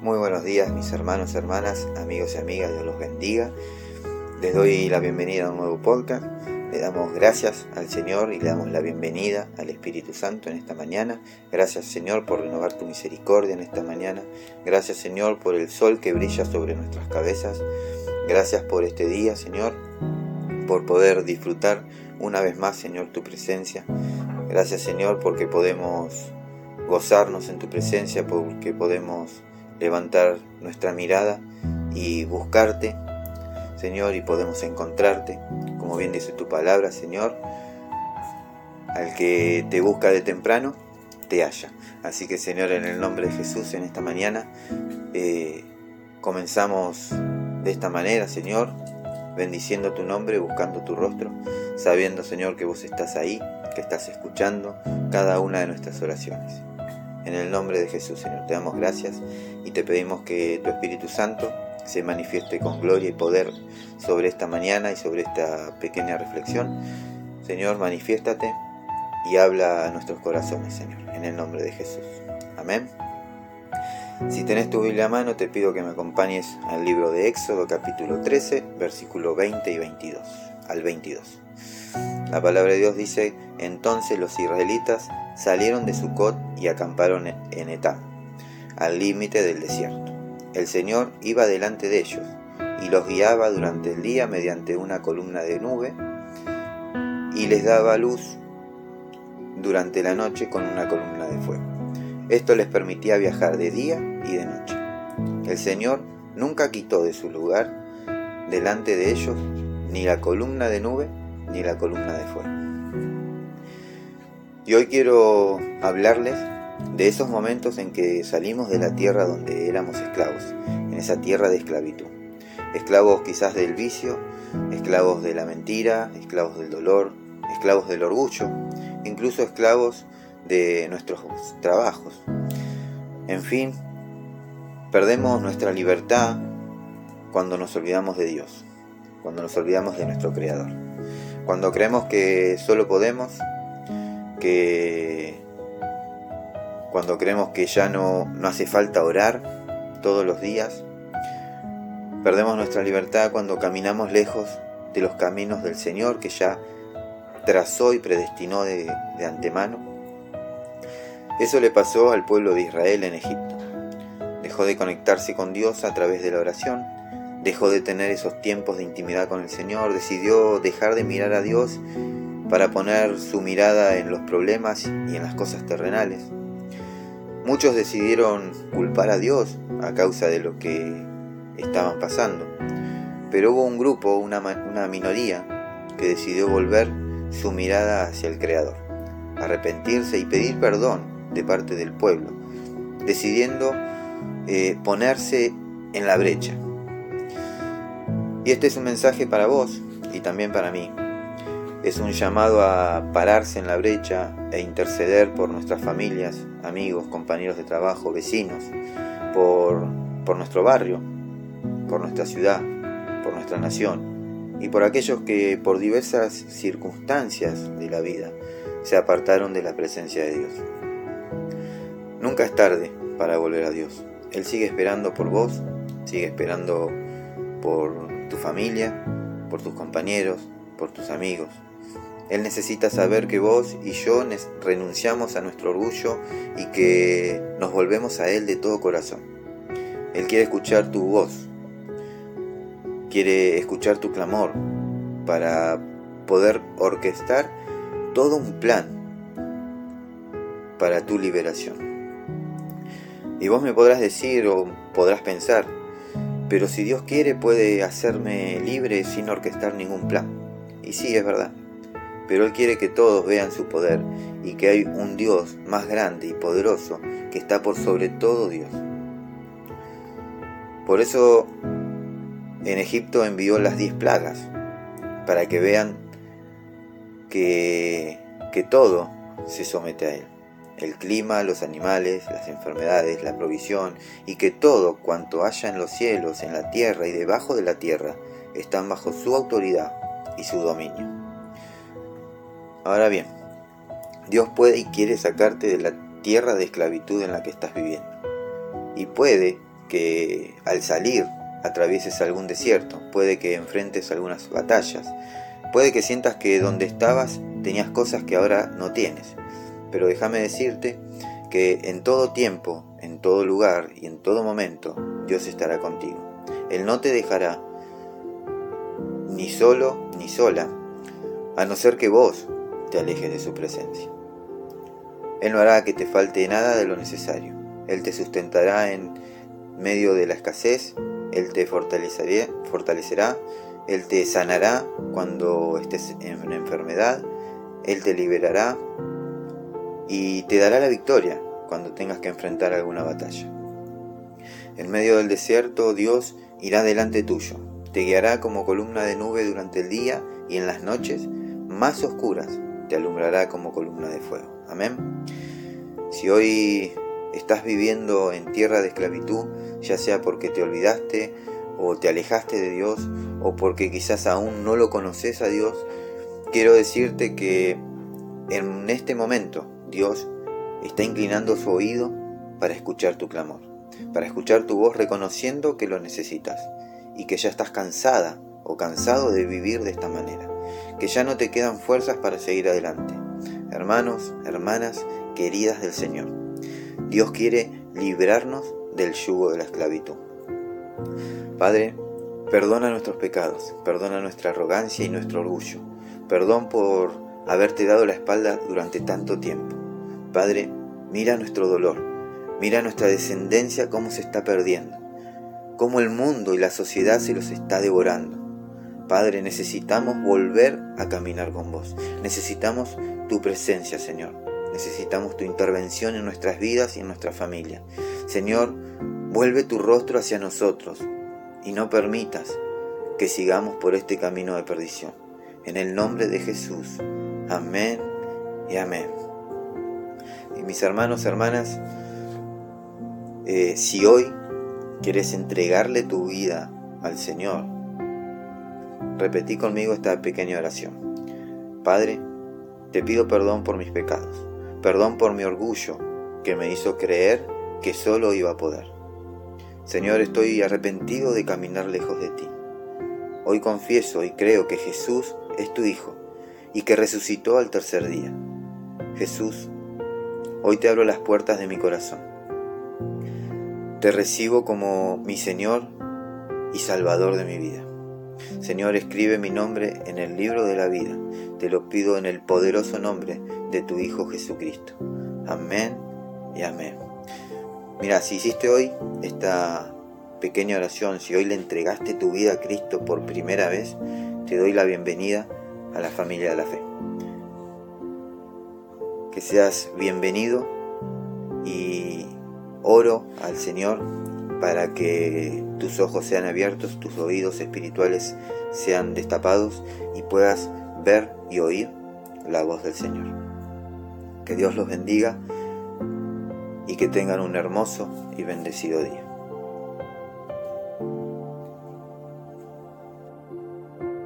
Muy buenos días mis hermanos, hermanas, amigos y amigas, Dios los bendiga. Les doy la bienvenida a un nuevo podcast. Le damos gracias al Señor y le damos la bienvenida al Espíritu Santo en esta mañana. Gracias Señor por renovar tu misericordia en esta mañana. Gracias Señor por el sol que brilla sobre nuestras cabezas. Gracias por este día Señor, por poder disfrutar una vez más Señor tu presencia. Gracias Señor porque podemos gozarnos en tu presencia, porque podemos levantar nuestra mirada y buscarte, Señor, y podemos encontrarte, como bien dice tu palabra, Señor, al que te busca de temprano, te halla. Así que, Señor, en el nombre de Jesús, en esta mañana, eh, comenzamos de esta manera, Señor, bendiciendo tu nombre, buscando tu rostro, sabiendo, Señor, que vos estás ahí, que estás escuchando cada una de nuestras oraciones. En el nombre de Jesús, Señor, te damos gracias y te pedimos que tu Espíritu Santo se manifieste con gloria y poder sobre esta mañana y sobre esta pequeña reflexión. Señor, manifiéstate y habla a nuestros corazones, Señor, en el nombre de Jesús. Amén. Si tenés tu Biblia a mano, te pido que me acompañes al libro de Éxodo capítulo 13, versículo 20 y 22, al 22. La palabra de Dios dice, entonces los israelitas salieron de Sucot y acamparon en Etam, al límite del desierto. El Señor iba delante de ellos y los guiaba durante el día mediante una columna de nube y les daba luz durante la noche con una columna de fuego. Esto les permitía viajar de día y de noche. El Señor nunca quitó de su lugar delante de ellos ni la columna de nube ni la columna de fuego. Y hoy quiero hablarles de esos momentos en que salimos de la tierra donde éramos esclavos, en esa tierra de esclavitud. Esclavos quizás del vicio, esclavos de la mentira, esclavos del dolor, esclavos del orgullo, incluso esclavos de nuestros trabajos. En fin, perdemos nuestra libertad cuando nos olvidamos de Dios, cuando nos olvidamos de nuestro Creador. Cuando creemos que solo podemos, que cuando creemos que ya no, no hace falta orar todos los días, perdemos nuestra libertad cuando caminamos lejos de los caminos del Señor que ya trazó y predestinó de, de antemano. Eso le pasó al pueblo de Israel en Egipto. Dejó de conectarse con Dios a través de la oración dejó de tener esos tiempos de intimidad con el Señor, decidió dejar de mirar a Dios para poner su mirada en los problemas y en las cosas terrenales. Muchos decidieron culpar a Dios a causa de lo que estaban pasando, pero hubo un grupo, una, una minoría, que decidió volver su mirada hacia el Creador, arrepentirse y pedir perdón de parte del pueblo, decidiendo eh, ponerse en la brecha, y este es un mensaje para vos y también para mí. Es un llamado a pararse en la brecha e interceder por nuestras familias, amigos, compañeros de trabajo, vecinos, por, por nuestro barrio, por nuestra ciudad, por nuestra nación y por aquellos que por diversas circunstancias de la vida se apartaron de la presencia de Dios. Nunca es tarde para volver a Dios. Él sigue esperando por vos, sigue esperando por tu familia, por tus compañeros, por tus amigos. Él necesita saber que vos y yo renunciamos a nuestro orgullo y que nos volvemos a Él de todo corazón. Él quiere escuchar tu voz, quiere escuchar tu clamor para poder orquestar todo un plan para tu liberación. Y vos me podrás decir o podrás pensar, pero si Dios quiere puede hacerme libre sin orquestar ningún plan. Y sí, es verdad. Pero Él quiere que todos vean su poder y que hay un Dios más grande y poderoso que está por sobre todo Dios. Por eso en Egipto envió las diez plagas, para que vean que, que todo se somete a Él el clima, los animales, las enfermedades, la provisión, y que todo cuanto haya en los cielos, en la tierra y debajo de la tierra, están bajo su autoridad y su dominio. Ahora bien, Dios puede y quiere sacarte de la tierra de esclavitud en la que estás viviendo. Y puede que al salir atravieses algún desierto, puede que enfrentes algunas batallas, puede que sientas que donde estabas tenías cosas que ahora no tienes. Pero déjame decirte que en todo tiempo, en todo lugar y en todo momento, Dios estará contigo. Él no te dejará ni solo ni sola, a no ser que vos te alejes de su presencia. Él no hará que te falte nada de lo necesario. Él te sustentará en medio de la escasez, Él te fortalecerá, Él te sanará cuando estés en enfermedad, Él te liberará y te dará la victoria cuando tengas que enfrentar alguna batalla. En medio del desierto Dios irá delante tuyo, te guiará como columna de nube durante el día y en las noches más oscuras te alumbrará como columna de fuego. Amén. Si hoy estás viviendo en tierra de esclavitud, ya sea porque te olvidaste o te alejaste de Dios o porque quizás aún no lo conoces a Dios, quiero decirte que en este momento Dios está inclinando su oído para escuchar tu clamor, para escuchar tu voz reconociendo que lo necesitas y que ya estás cansada o cansado de vivir de esta manera, que ya no te quedan fuerzas para seguir adelante. Hermanos, hermanas, queridas del Señor, Dios quiere librarnos del yugo de la esclavitud. Padre, perdona nuestros pecados, perdona nuestra arrogancia y nuestro orgullo, perdón por haberte dado la espalda durante tanto tiempo. Padre, mira nuestro dolor, mira nuestra descendencia cómo se está perdiendo, cómo el mundo y la sociedad se los está devorando. Padre, necesitamos volver a caminar con vos. Necesitamos tu presencia, Señor. Necesitamos tu intervención en nuestras vidas y en nuestra familia. Señor, vuelve tu rostro hacia nosotros y no permitas que sigamos por este camino de perdición. En el nombre de Jesús. Amén y amén. Y mis hermanos, hermanas, eh, si hoy quieres entregarle tu vida al Señor, repetí conmigo esta pequeña oración. Padre, te pido perdón por mis pecados, perdón por mi orgullo que me hizo creer que solo iba a poder. Señor, estoy arrepentido de caminar lejos de ti. Hoy confieso y creo que Jesús es tu Hijo y que resucitó al tercer día. Jesús, Hoy te abro las puertas de mi corazón. Te recibo como mi Señor y Salvador de mi vida. Señor, escribe mi nombre en el libro de la vida. Te lo pido en el poderoso nombre de tu Hijo Jesucristo. Amén y amén. Mira, si hiciste hoy esta pequeña oración, si hoy le entregaste tu vida a Cristo por primera vez, te doy la bienvenida a la familia de la fe que seas bienvenido y oro al Señor para que tus ojos sean abiertos, tus oídos espirituales sean destapados y puedas ver y oír la voz del Señor. Que Dios los bendiga y que tengan un hermoso y bendecido día.